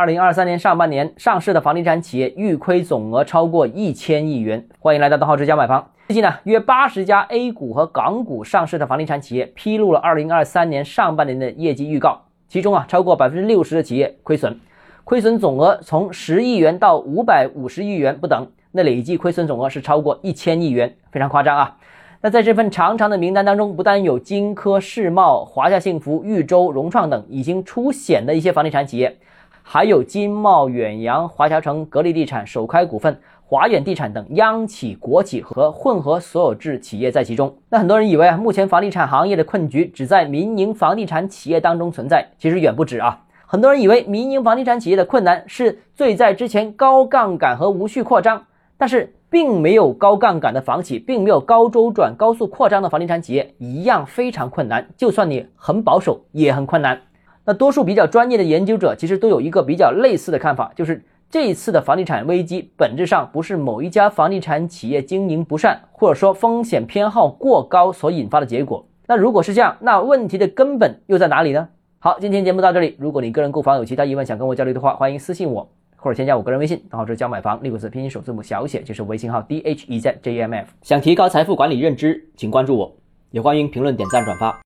二零二三年上半年上市的房地产企业预亏总额超过一千亿元。欢迎来到东浩之家买房。最近呢，约八十家 A 股和港股上市的房地产企业披露了二零二三年上半年的业绩预告，其中啊，超过百分之六十的企业亏损，亏损总额从十亿元到五百五十亿元不等，那累计亏损总额是超过一千亿元，非常夸张啊。那在这份长长的名单当中，不但有金科、世茂、华夏幸福、豫州、融创等已经出险的一些房地产企业。还有金茂、远洋、华侨城、格力地产、首开股份、华远地产等央企、国企和混合所有制企业在其中。那很多人以为啊，目前房地产行业的困局只在民营房地产企业当中存在，其实远不止啊。很多人以为民营房地产企业的困难是最在之前高杠杆和无序扩张，但是并没有高杠杆的房企，并没有高周转、高速扩张的房地产企业一样非常困难。就算你很保守，也很困难。那多数比较专业的研究者其实都有一个比较类似的看法，就是这一次的房地产危机本质上不是某一家房地产企业经营不善，或者说风险偏好过高所引发的结果。那如果是这样，那问题的根本又在哪里呢？好，今天节目到这里。如果你个人购房有其他疑问想跟我交流的话，欢迎私信我或者添加我个人微信，账号是教买房六个字拼音首字母小写，就是微信号 d h e z j m f。想提高财富管理认知，请关注我，也欢迎评论点赞转发。